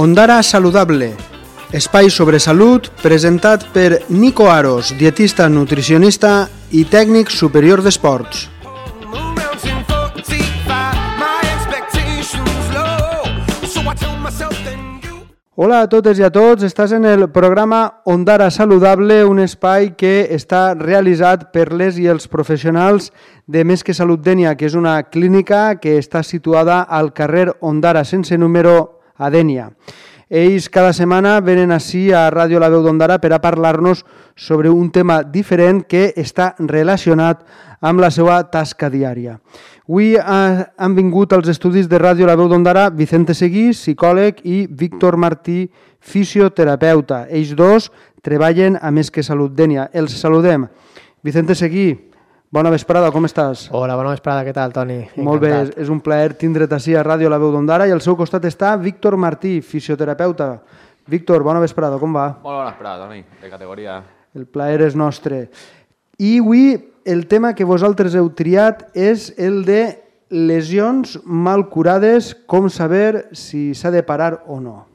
Ondara Saludable, espai sobre salut presentat per Nico Aros, dietista nutricionista i tècnic superior d'esports. Mountain 45, my expectations low. So I tell myself then you. Hola a totes i a tots, estàs en el programa Ondara Saludable, un espai que està realitzat per les i els professionals de Més que Salut Dènia, que és una clínica que està situada al carrer Ondara, sense número a Dènia. Ells cada setmana venen així a Ràdio La Veu d'Ondara per a parlar-nos sobre un tema diferent que està relacionat amb la seva tasca diària. Avui eh, han vingut als estudis de Ràdio La Veu d'Ondara Vicente Seguí, psicòleg, i Víctor Martí, fisioterapeuta. Ells dos treballen a Més que Salut Dènia. Els saludem. Vicente Seguí, bona vesprada, com estàs? Hola, bona vesprada, què tal, Toni? Molt bé, és, Encantat. és un plaer tindre't així a Ràdio La Veu d'Ondara i al seu costat està Víctor Martí, fisioterapeuta. Víctor, bona vesprada, com va? Molt bona vesprada, Toni, de categoria. El plaer és nostre. I avui el tema que vosaltres heu triat és el de lesions mal curades, com saber si s'ha de parar o no.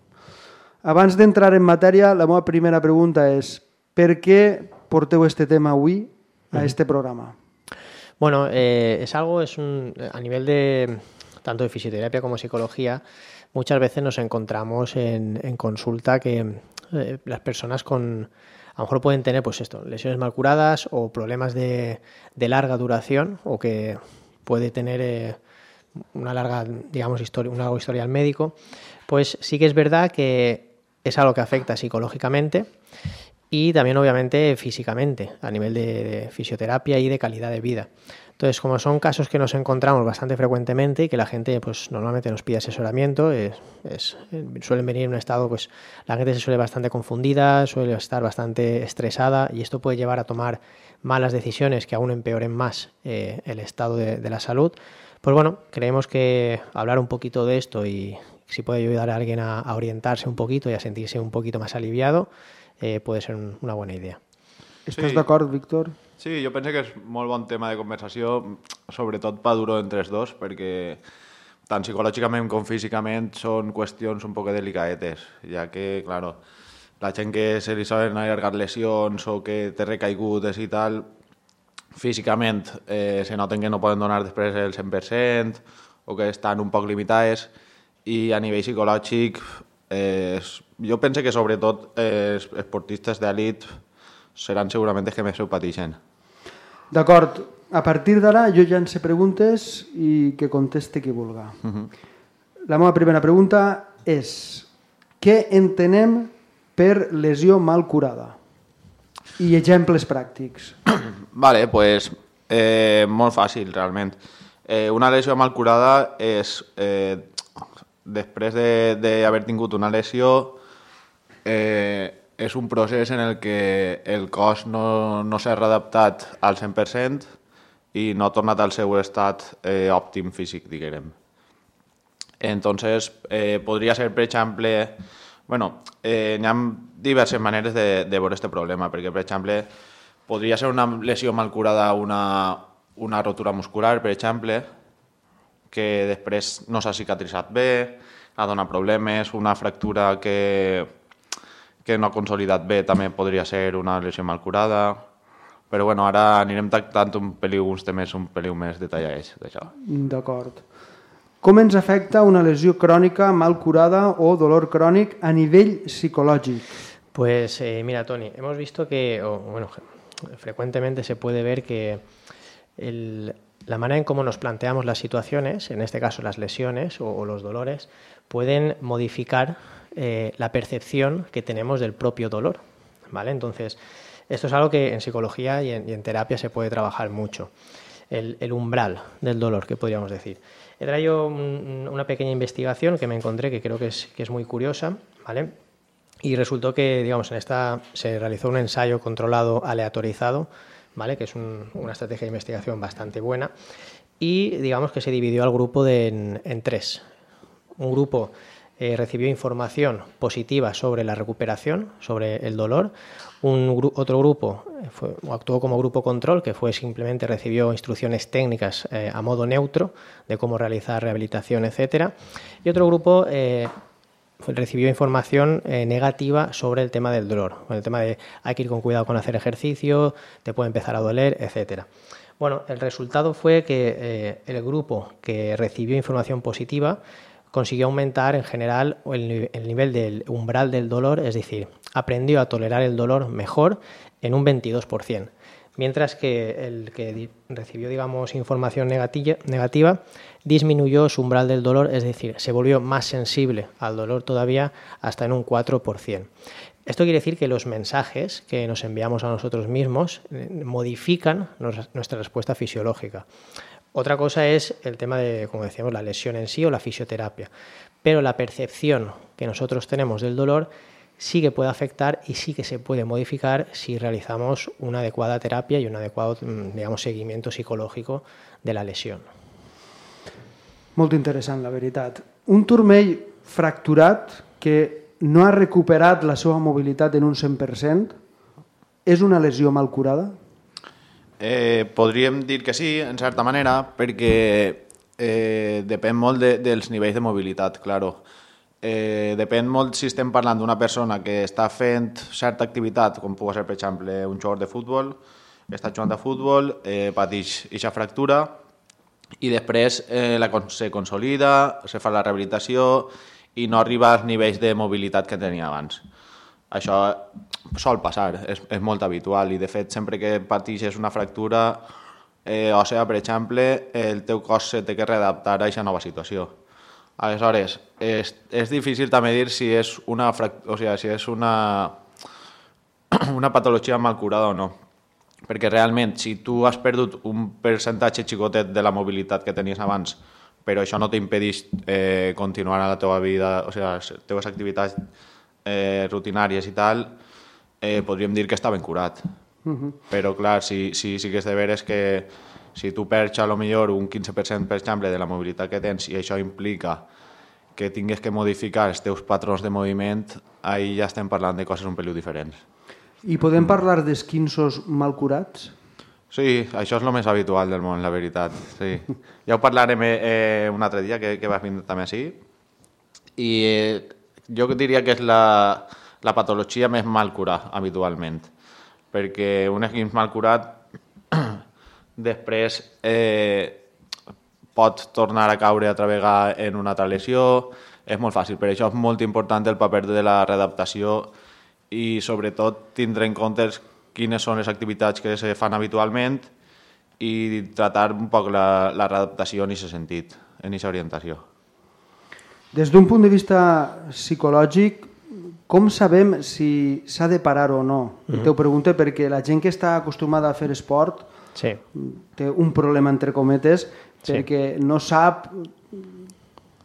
Abans d'entrar en matèria, la meva primera pregunta és per què porteu este tema avui a este programa? Bueno, eh, es algo, es un, a nivel de tanto de fisioterapia como psicología, muchas veces nos encontramos en, en consulta que eh, las personas con, a lo mejor pueden tener, pues esto, lesiones mal curadas o problemas de, de larga duración o que puede tener eh, una larga, digamos, historia, un largo historial médico, pues sí que es verdad que es algo que afecta psicológicamente y también obviamente físicamente, a nivel de, de fisioterapia y de calidad de vida. Entonces, como son casos que nos encontramos bastante frecuentemente y que la gente pues normalmente nos pide asesoramiento, es, es- suelen venir en un estado, pues la gente se suele bastante confundida, suele estar bastante estresada y esto puede llevar a tomar malas decisiones que aún empeoren más eh, el estado de, de la salud. Pues bueno, creemos que hablar un poquito de esto y si puede ayudar a alguien a, a orientarse un poquito y a sentirse un poquito más aliviado, eh, puede ser un- una buena idea. Estàs Sí. d'acord, Víctor? Sí, jo penso que és molt bon tema de conversació, sobretot pa duro entre els dos, perquè tant psicològicament com físicament són qüestions un poc delicadetes, ja que, claro, la gent que se li solen allargar lesions o que té recaigudes i tal, físicament eh, se noten que no poden donar després el 100% o que estan un poc limitades i a nivell psicològic eh, jo penso que sobretot eh, els esportistes d'elit seran segurament els que més ho pateixen. D'acord, a partir d'ara jo ja en sé preguntes i que conteste qui vulga. La meva primera pregunta és què entenem per lesió mal curada? I exemples pràctics. Vale, pues eh, molt fàcil, realment. Eh, una lesió mal curada és, eh, després de- d'haver tingut una lesió, eh, és un procés en el que el cos no, no s'ha readaptat al 100% i no ha tornat al seu estat eh, òptim físic, diguem. Entonces, eh, podria ser, per exemple, bueno, eh, hi ha diverses maneres de, de veure aquest problema, perquè, per exemple, podria ser una lesió mal curada, una, una rotura muscular, per exemple, que després no s'ha cicatritzat bé, ha donat problemes, una fractura que, que no ha consolidat bé també podria ser una lesió mal curada, però bueno, ara anirem tractant un peliu, uns temes un peliu més detallats d'això. D'acord. Com ens afecta una lesió crònica mal curada o dolor crònic a nivell psicològic? Pues eh, mira, Tony, hemos visto que, o, bueno, frecuentemente se puede ver que el- la manera en cómo nos planteamos las situaciones, en este caso las lesiones o, los dolores, pueden modificar eh, la percepción que tenemos del propio dolor. ¿vale? Entonces, esto es algo que en psicología y en, terapia se puede trabajar mucho. El, umbral del dolor, que podríamos decir. He traído un- una pequeña investigación que me encontré que creo que es, que es muy curiosa, ¿vale? Y resultó que, digamos, en esta se realizó un ensayo controlado aleatorizado, ¿vale? Que es un- una estrategia de investigación bastante buena. Y digamos que se dividió al grupo en, tres. Un grupo eh, recibió información positiva sobre la recuperación, sobre el dolor. Un otro grupo eh, actuó como grupo control, que fue simplemente recibió instrucciones técnicas eh, a modo neutro de cómo realizar rehabilitación, etcétera. Y otro grupo recibió información eh, negativa sobre el tema del dolor, con el tema de hay que ir con cuidado con hacer ejercicio, te puede empezar a doler, etcétera. Bueno, el resultado fue que eh, el grupo que recibió información positiva consiguió aumentar en general el, el nivel del umbral del dolor, es decir, aprendió a tolerar el dolor mejor en un 22%, mientras que el que recibió, digamos, información negatilla- negativa disminuyó su umbral del dolor, es decir, se volvió más sensible al dolor todavía hasta en un 4%. Esto quiere decir que los mensajes que nos enviamos a nosotros mismos eh, modifican nuestra respuesta fisiológica. Otra cosa es el tema de, como decíamos, la lesión en sí o la fisioterapia. Pero la percepción que nosotros tenemos del dolor sí que puede afectar y sí que se puede modificar si realizamos una adecuada terapia y un adecuado, mm, digamos, seguimiento psicológico de la lesión. Molt interessant, la veritat. Un turmell fracturat que no ha recuperat la seva mobilitat en un 100% és una lesió mal curada? Eh, podríem dir que sí, en certa manera, perquè eh, depèn molt de, dels nivells de mobilitat, claro. Eh, depèn molt si estem parlant d'una persona que està fent certa activitat, com pugui ser, per exemple, un jugador de futbol, està jugant a futbol, eh, pateix aquesta fractura i després eh, la, se consolida, se fa la rehabilitació i no arriba als nivells de mobilitat que tenia abans. Això sol passar, és, és molt habitual i de fet sempre que pateixes una fractura eh, òssea, per exemple, el teu cos se té que readaptar a aquesta nova situació. Aleshores, és, és difícil també dir si és una, o sigui, si és una, una patologia mal curada o no. Perquè realment, si tu has perdut un percentatge xicotet de la mobilitat que tenies abans, però això no t'impedeix eh, continuar a la teva vida, o sigui, les teves activitats eh, rutinàries i tal, eh, podríem dir que està ben curat. Però, clar, si, si, sí que és de veres que si tu perds a lo millor un 15% per exemple de la mobilitat que tens i això implica que tingues que modificar els teus patrons de moviment, ahí ja estem parlant de coses un peliu diferents. I podem parlar d'esquinços mal curats? Sí, això és el més habitual del món, la veritat. Sí. Ja ho parlarem eh, un altre dia, que, que vas vindre també així. I eh, jo diria que és la, la patologia més mal curada, habitualment. Perquè un esquins mal curat després eh, pot tornar a caure altra vegada en una altra lesió. És molt fàcil, per això és molt important el paper de la readaptació i sobretot tindre en compte quines són les activitats que se fan habitualment i tratar un poc la, la readaptació en aquest sentit, en aquesta orientació. Des d'un punt de vista psicològic, com sabem si s'ha de parar o no? Mm -hmm. Te ho pregunto perquè la gent que està acostumada a fer esport Sí. té un problema, entre cometes, perquè no sap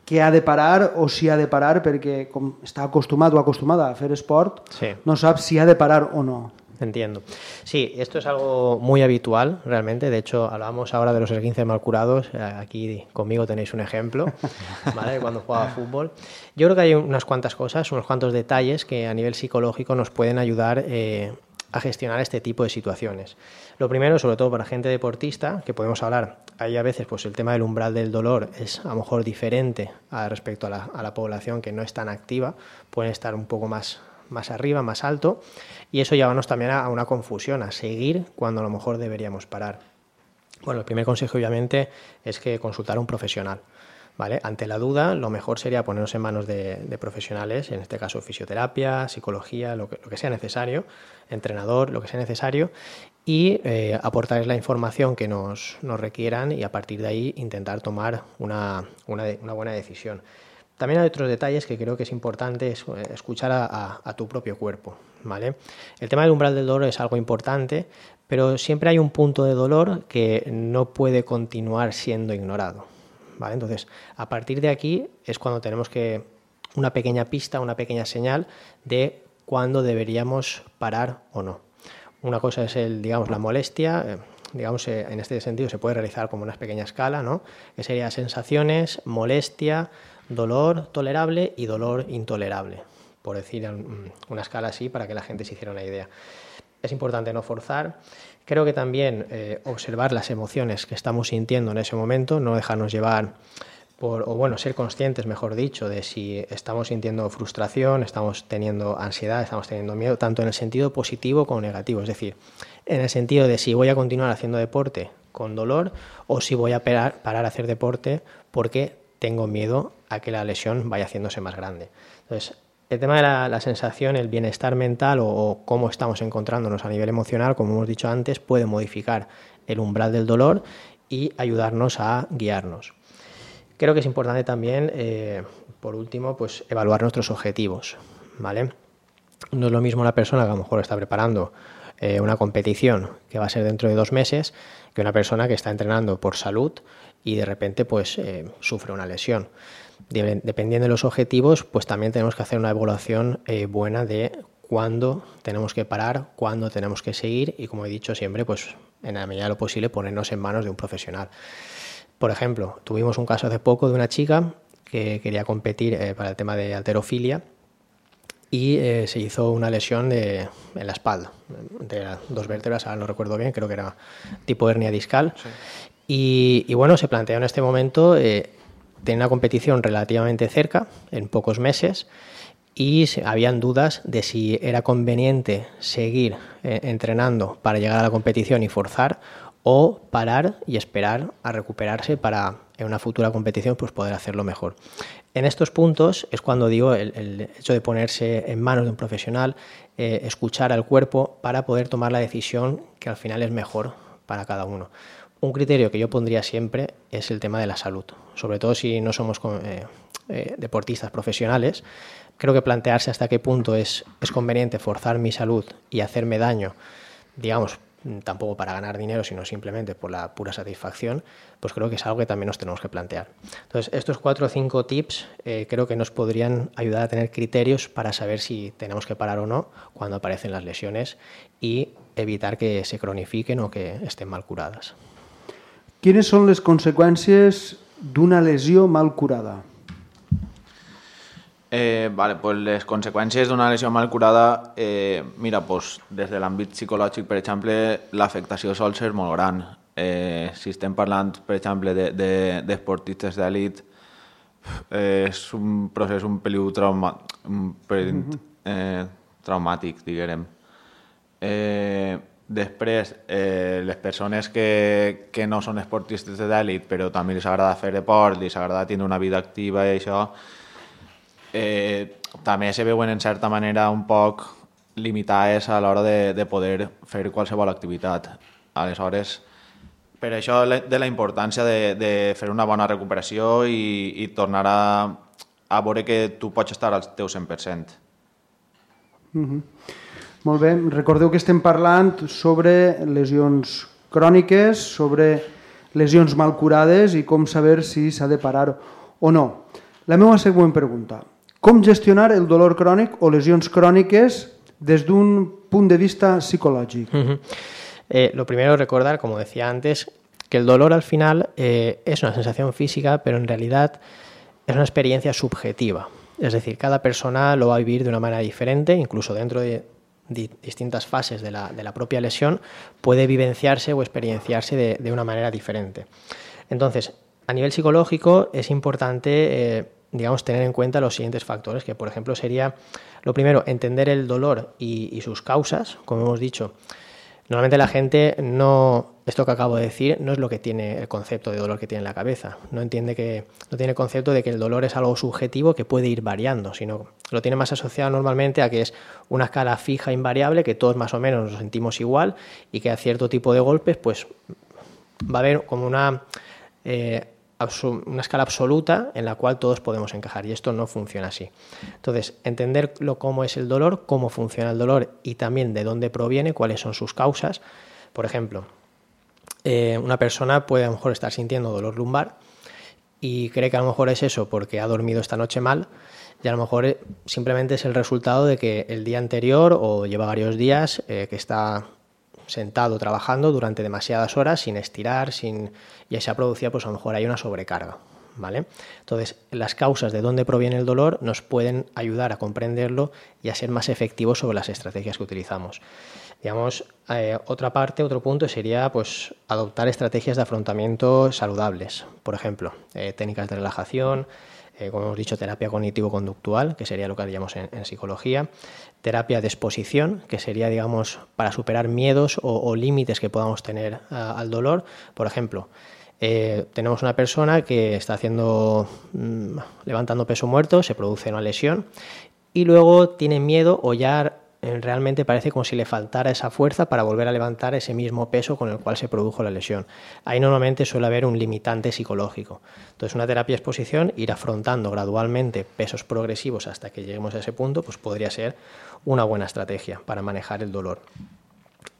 què ha de parar o si ha de parar perquè com està acostumat o acostumada a fer esport, Sí. no sap si ha de parar o no. Entiendo. Sí, esto es algo muy habitual realmente. De hecho, hablábamos ahora de los esguinces mal curados. Aquí conmigo tenéis un ejemplo, ¿vale? Cuando jugaba fútbol. Yo creo que hay unas cuantas cosas, unos cuantos detalles que a nivel psicológico nos pueden ayudar eh, a gestionar este tipo de situaciones. Lo primero, sobre todo para gente deportista, que podemos hablar, hay a veces pues el tema del umbral del dolor es a lo mejor diferente a respecto a la, población que no es tan activa, pueden estar un poco más más arriba, más alto, y eso llevanos también a, a una confusión, a seguir cuando a lo mejor deberíamos parar. Bueno, el primer consejo obviamente es que consultar a un profesional. Ante la duda, lo mejor sería ponernos en manos de, profesionales, en este caso fisioterapia, psicología, lo que, sea necesario, entrenador, lo que sea necesario, y eh, aportarles la información que nos, requieran y a partir de ahí intentar tomar una, buena decisión. También hay otros detalles que creo que es importante eh, escuchar a tu propio cuerpo. ¿vale? El tema del umbral del dolor es algo importante, pero siempre hay un punto de dolor que no puede continuar siendo ignorado. Entonces, a partir de aquí es cuando tenemos que una pequeña pista, una pequeña señal de cuándo deberíamos parar o no. Una cosa es el, digamos, la molestia, eh, digamos, eh, en este sentido se puede realizar como una pequeña escala, ¿no? Que sería sensaciones, molestia, dolor tolerable y dolor intolerable, por decir una escala así para que la gente se hiciera una idea. Es importante no forzar. Creo que también eh, observar las emociones que estamos sintiendo en ese momento, no dejarnos llevar por, o bueno, ser conscientes, mejor dicho, de si estamos sintiendo frustración, estamos teniendo ansiedad, estamos teniendo miedo, tanto en el sentido positivo como negativo. Es decir, en el sentido de si voy a continuar haciendo deporte con dolor o si voy a parar, parar a hacer deporte porque tengo miedo a que la lesión vaya haciéndose más grande. Entonces, el tema de la, sensación, el bienestar mental o, o cómo estamos encontrándonos a nivel emocional, como hemos dicho antes, puede modificar el umbral del dolor y ayudarnos a guiarnos. Creo que es importante también, eh, por último, pues evaluar nuestros objetivos, ¿vale? No es lo mismo una persona que a lo mejor está preparando eh, una competición que va a ser dentro de dos meses que una persona que está entrenando por salud y de repente pues eh, sufre una lesión. De- dependiendo de los objetivos, pues también tenemos que hacer una evaluación eh, buena de cuándo tenemos que parar, cuándo tenemos que seguir y como he dicho siempre, pues en la medida de lo posible ponernos en manos de un profesional. Por ejemplo, tuvimos un caso hace poco de una chica que quería competir eh, para el tema de alterofilia y eh, se hizo una lesión de, en la espalda, de dos vértebras, ahora no recuerdo bien, creo que era tipo hernia discal. Y, y bueno, se planteó en este momento eh, tener una competición relativamente cerca, en pocos meses, y habían dudas de si era conveniente seguir eh, entrenando para llegar a la competición y forzar o parar y esperar a recuperarse para en una futura competición pues poder hacerlo mejor. En estos puntos es cuando digo el, el hecho de ponerse en manos de un profesional, eh, escuchar al cuerpo para poder tomar la decisión que al final es mejor para cada uno. Un criterio que yo pondría siempre es el tema de la salud, sobre todo si no somos eh, eh, deportistas profesionales. Creo que plantearse hasta qué punto es, conveniente forzar mi salud y hacerme daño, digamos, tampoco para ganar dinero, sino simplemente por la pura satisfacción, pues creo que es algo que también nos tenemos que plantear. Entonces, estos cuatro o cinco tips eh, creo que nos podrían ayudar a tener criterios para saber si tenemos que parar o no cuando aparecen las lesiones y evitar que se cronifiquen o que estén mal curadas. Quines són les conseqüències d'una lesió mal curada? Eh, vale, pues les conseqüències d'una lesió mal curada, eh, mira, pues, des de l'àmbit psicològic, per exemple, l'afectació sol ser molt gran. Eh, si estem parlant, per exemple, de- de- d'esportistes de, d'elit, eh, és un procés un peliu trauma, un pelín, eh, traumàtic, diguem. Eh, després, eh, les persones que, que no són esportistes d'elit, però també els agrada fer esport, els agrada tenir una vida activa i això, eh, també se veuen en certa manera un poc limitades a l'hora de, de poder fer qualsevol activitat. Aleshores, per això de la importància de, de fer una bona recuperació i, i tornar a, a veure que tu pots estar al teu 100%. Molt bé, recordeu que estem parlant sobre lesions cròniques, sobre lesions mal curades i com saber si s'ha de parar o no. La meva següent pregunta. Com gestionar el dolor crònic o lesions cròniques des d'un punt de vista psicològic? Ujú. Eh, lo primero recordar, como decía antes, que el dolor al final eh, es una sensación física, pero en realidad es una experiencia subjetiva. Es decir, cada persona lo va a vivir de una manera diferente, incluso dentro de di- distintas fases de la, de la propia lesión, puede vivenciarse o experienciarse de, de una manera diferente. Entonces, a nivel psicológico es importante, eh, digamos, tener en cuenta los siguientes factores, que por ejemplo sería, lo primero, entender el dolor y sus causas, como hemos dicho. Normalmente la gente no, esto que acabo de decir, no es lo que tiene el concepto de dolor que tiene en la cabeza. No entiende que, no tiene el concepto de que el dolor es algo subjetivo que puede ir variando, sino lo tiene más asociado normalmente a que es una escala fija, invariable, que todos más o menos nos sentimos igual y que a cierto tipo de golpes, pues va a haber como una, eh, una escala absoluta en la cual todos podemos encajar y esto no funciona así. Entonces, entender lo, cómo es el dolor, cómo funciona el dolor y también de dónde proviene, cuáles son sus causas. Por ejemplo, eh, una persona puede a lo mejor estar sintiendo dolor lumbar y cree que a lo mejor es eso porque ha dormido esta noche mal y a lo mejor eh, simplemente es el resultado de que el día anterior o lleva varios días eh, que está sentado trabajando durante demasiadas horas sin estirar, sin y ahí se ha producido pues a lo mejor hay una sobrecarga, ¿vale? Entonces, las causas de dónde proviene el dolor nos pueden ayudar a comprenderlo y a ser más efectivos sobre las estrategias que utilizamos. Digamos, eh, otra parte, otro punto sería pues adoptar estrategias de afrontamiento saludables. Por ejemplo, eh, técnicas de relajación, eh, como hemos dicho, terapia cognitivo-conductual, que sería lo que haríamos en, psicología, terapia de exposición, que sería, digamos, para superar miedos o, límites que podamos tener al dolor. Por ejemplo, tenemos una persona que está haciendo mm, levantando peso muerto, se produce una lesión y luego tiene miedo o ya realmente parece como si le faltara esa fuerza para volver a levantar ese mismo peso con el cual se produjo la lesión. Ahí normalmente suele haber un limitante psicológico. Entonces, una terapia exposición, ir afrontando gradualmente pesos progresivos hasta que lleguemos a ese punto, pues podría ser una buena estrategia para manejar el dolor.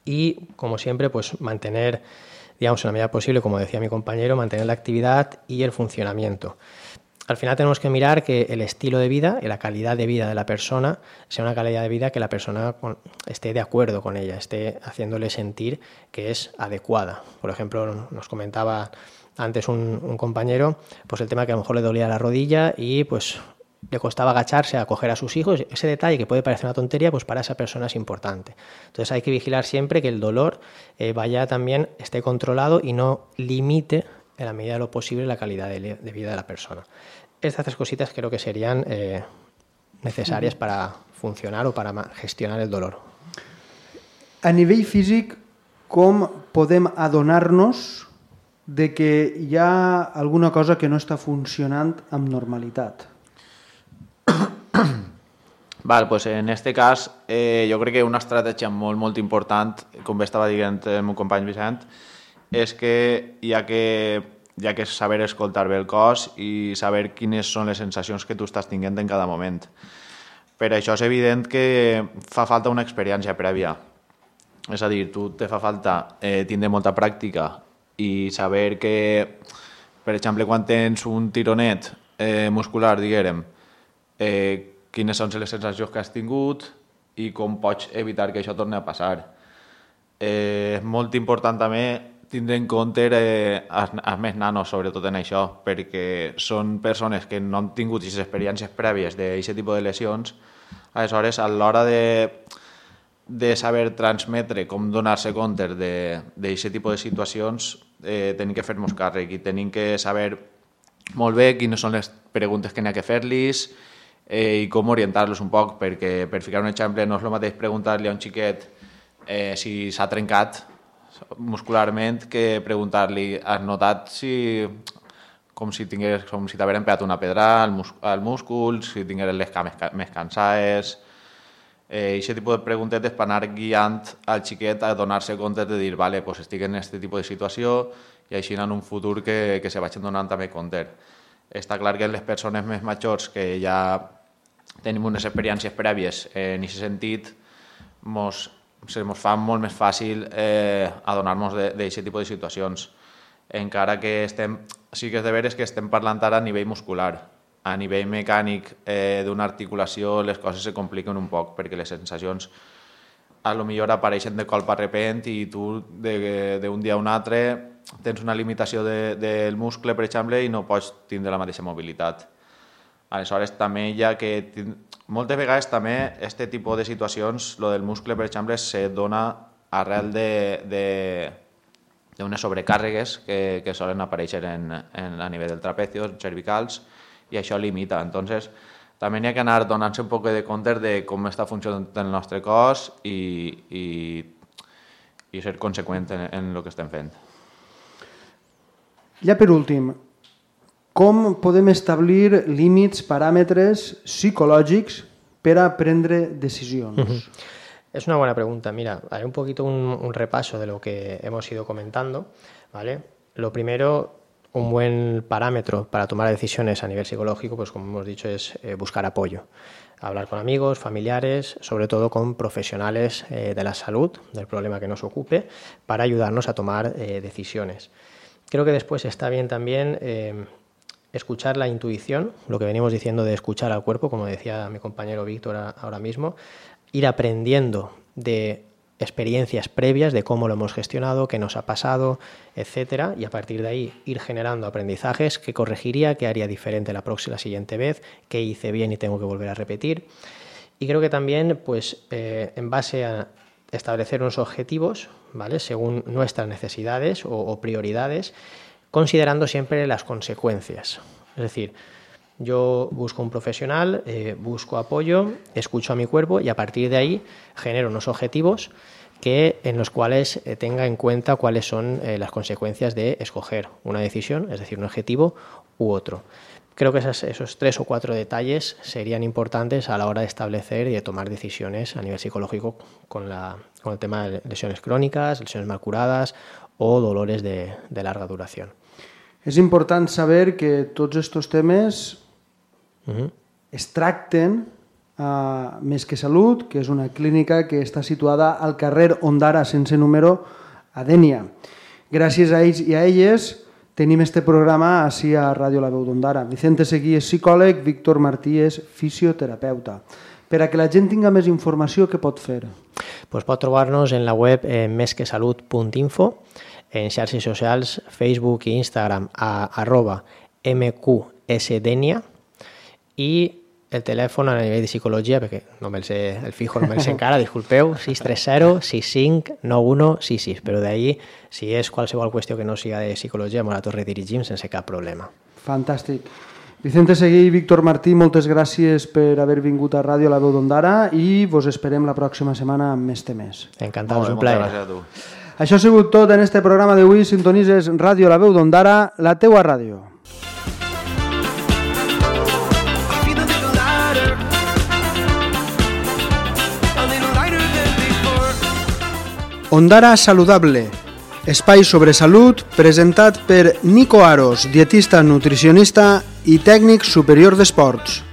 Y, como siempre, pues mantener, digamos, en la medida posible, como decía mi compañero, mantener la actividad y el funcionamiento al final tenemos que mirar que el estilo de vida y la calidad de vida de la persona sea una calidad de vida que la persona esté de acuerdo con ella, esté haciéndole sentir que es adecuada. Por ejemplo, nos comentaba antes un, compañero, pues el tema que a lo mejor le dolía la rodilla y pues le costaba agacharse a coger a sus hijos, ese detalle que puede parecer una tontería, pues para esa persona es importante. Entonces hay que vigilar siempre que el dolor eh, vaya también, esté controlado y no limite en la medida de lo posible la calidad de vida de la persona. Estas tres cositas creo que serían eh, necesarias para funcionar o para gestionar el dolor. A nivell físic, com podem adonar-nos de que hi ha alguna cosa que no està funcionant amb normalitat? Val, pues en este cas eh, jo crec que una estratègia molt, molt important, com bé estava dient el meu company Vicent, és que hi ha que, ha que saber escoltar bé el cos i saber quines són les sensacions que tu estàs tinguent en cada moment. Per això és evident que fa falta una experiència prèvia. És a dir, tu te fa falta eh, tindre molta pràctica i saber que, per exemple, quan tens un tironet eh, muscular, diguem, eh, quines són les sensacions que has tingut i com pots evitar que això torni a passar. Eh, és molt important també tindre en compte eh, els, més nanos, sobretot en això, perquè són persones que no han tingut aquestes experiències prèvies d'aquest tipus de lesions, aleshores, a l'hora de, de saber transmetre com donar-se compte d'aquest tipus de situacions, eh, tenim que fer-nos càrrec i tenim que saber molt bé quines són les preguntes que n'hi ha que fer-los eh, i com orientar-los un poc, perquè, per ficar un exemple, no és el mateix preguntar-li a un xiquet eh, si s'ha trencat muscularment que preguntar-li has notat si com si tingués, com si t'hagueren pegat una pedra al, mus al múscul, si tingueres les cames ca més cansades, eh, aquest tipus de preguntetes per anar guiant al xiquet a donar-se compte de dir, vale, pues estic en aquest tipus de situació i així en un futur que, que se vagin donant també compte. Està clar que les persones més majors que ja tenim unes experiències prèvies eh, en aquest sentit, mos, se mos fa molt més fàcil eh, adonar-nos d'aquest tipus de situacions. Encara que estem, sí que és de veres que estem parlant ara a nivell muscular. A nivell mecànic eh, d'una articulació les coses se compliquen un poc perquè les sensacions a lo millor apareixen de colp a repent i tu d'un dia a un altre tens una limitació de, del muscle, per exemple, i no pots tindre la mateixa mobilitat. Aleshores, també hi ha que... Moltes vegades també aquest tipus de situacions, lo del muscle, per exemple, se dona arrel de, de, d'unes sobrecàrregues que, que solen aparèixer en, en, a nivell del trapecio, cervicals, i això limita. Entonces, també n'hi ha que anar donant-se un poc de compte de com està funcionant el nostre cos i, i, i ser conseqüent en, en el que estem fent. Ja per últim, com podem establir límits, paràmetres psicològics per a prendre? Es una buena pregunta. Mira, haré un poquito un, repaso de lo que hemos ido comentando. ¿vale? Lo primero, un buen parámetro para tomar decisiones a nivel psicológico, pues como hemos dicho, es eh, buscar apoyo. Hablar con amigos, familiares, sobre todo con profesionales eh, de la salud, del problema que nos ocupe, para ayudarnos a tomar eh, decisiones. Creo que después está bien también escuchar la intuición, lo que venimos diciendo de escuchar al cuerpo, como decía mi compañero Víctor ahora mismo, ir aprendiendo de experiencias previas de cómo lo hemos gestionado, qué nos ha pasado, etcétera, y a partir de ahí ir generando aprendizajes que corregiría, qué haría diferente la próxima, la siguiente vez, qué hice bien y tengo que volver a repetir. Y creo que también, pues, eh, en base a establecer unos objetivos, ¿vale? Según nuestras necesidades o prioridades, considerando siempre las consecuencias. Es decir, yo busco un profesional, eh, busco apoyo, escucho a mi cuerpo y a partir de ahí genero unos objetivos que, en los cuales eh, tenga en cuenta cuáles son eh, las consecuencias de escoger una decisión, es decir, un objetivo u otro. Creo que esos tres o cuatro detalles serían importantes a la hora de establecer y de tomar decisiones a nivel psicológico con, la- con el tema de lesiones crónicas, lesiones mal curadas o dolores de, de larga duración. És important saber que tots aquests temes Ujú. es tracten a Més que Salut, que és una clínica que està situada al carrer Ondara, sense número, a Dènia. Gràcies a ells i a elles tenim este programa així a Ràdio La Veu d'Ondara. Vicente Seguí és psicòleg, Víctor Martí és fisioterapeuta. Per a que la gent tinga més informació, què pot fer? Pues pot trobar-nos en la web eh, mesquesalut.info, en xarxes socials, Facebook i Instagram a arroba mqsdenia i el telèfon a nivell de psicologia, perquè no me'l sé, el fijo no me'l sé encara, disculpeu, 630 65 91 66, però d'ahir, si és qualsevol qüestió que no siga de psicologia, ens la redirigim sense cap problema. Fantàstic. Vicente Seguí i Víctor Martí, moltes gràcies per haver vingut a Ràdio La Veu d'Ondara i vos esperem la pròxima setmana amb més temes. Encantat, un moltes plaer. gràcies a tu. Això ha sigut tot en este programa d'avui. Sintonises Ràdio La Veu d'Ondara, la teua ràdio. Ondara Saludable, espai sobre salut presentat per Nico Aros, dietista nutricionista i tècnic superior d'esports.